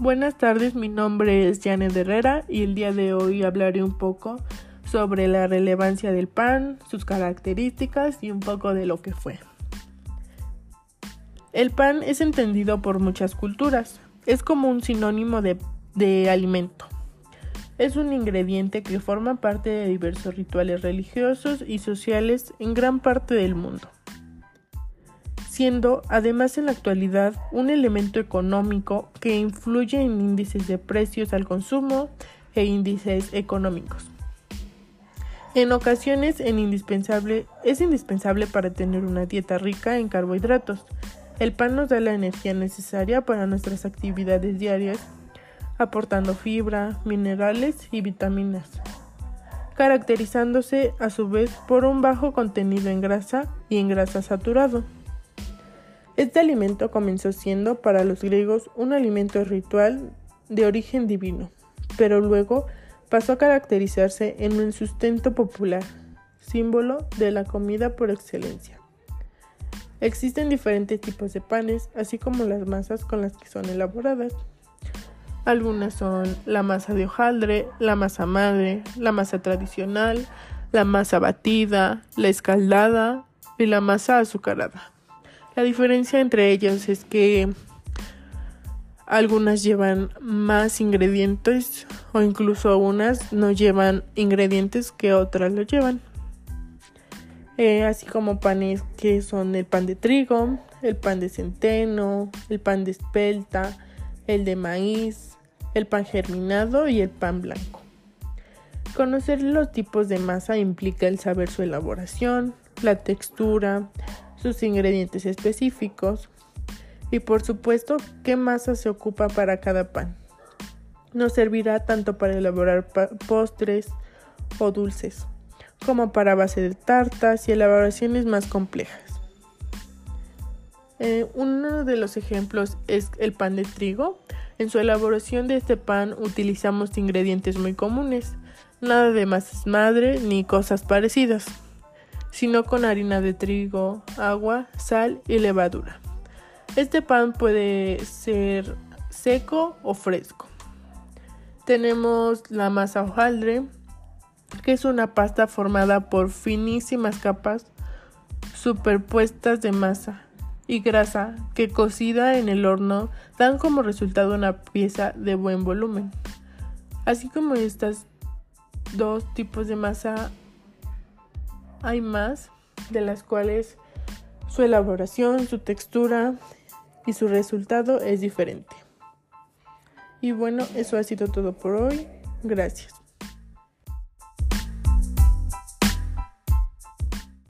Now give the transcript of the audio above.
Buenas tardes, mi nombre es Janet Herrera y el día de hoy hablaré un poco sobre la relevancia del pan, sus características y un poco de lo que fue. El pan es entendido por muchas culturas, es como un sinónimo de, de alimento. Es un ingrediente que forma parte de diversos rituales religiosos y sociales en gran parte del mundo siendo además en la actualidad un elemento económico que influye en índices de precios al consumo e índices económicos. En ocasiones es indispensable para tener una dieta rica en carbohidratos. El pan nos da la energía necesaria para nuestras actividades diarias, aportando fibra, minerales y vitaminas, caracterizándose a su vez por un bajo contenido en grasa y en grasa saturado. Este alimento comenzó siendo para los griegos un alimento ritual de origen divino, pero luego pasó a caracterizarse en un sustento popular, símbolo de la comida por excelencia. Existen diferentes tipos de panes, así como las masas con las que son elaboradas. Algunas son la masa de hojaldre, la masa madre, la masa tradicional, la masa batida, la escaldada y la masa azucarada. La diferencia entre ellas es que algunas llevan más ingredientes o incluso unas no llevan ingredientes que otras lo llevan. Eh, así como panes que son el pan de trigo, el pan de centeno, el pan de espelta, el de maíz, el pan germinado y el pan blanco. Conocer los tipos de masa implica el saber su elaboración, la textura, sus ingredientes específicos y por supuesto qué masa se ocupa para cada pan. Nos servirá tanto para elaborar postres o dulces como para base de tartas y elaboraciones más complejas. Eh, uno de los ejemplos es el pan de trigo. En su elaboración de este pan utilizamos ingredientes muy comunes, nada de masas madre ni cosas parecidas sino con harina de trigo, agua, sal y levadura. Este pan puede ser seco o fresco. Tenemos la masa hojaldre, que es una pasta formada por finísimas capas superpuestas de masa y grasa que cocida en el horno dan como resultado una pieza de buen volumen. Así como estos dos tipos de masa hay más de las cuales su elaboración, su textura y su resultado es diferente. Y bueno, eso ha sido todo por hoy. Gracias.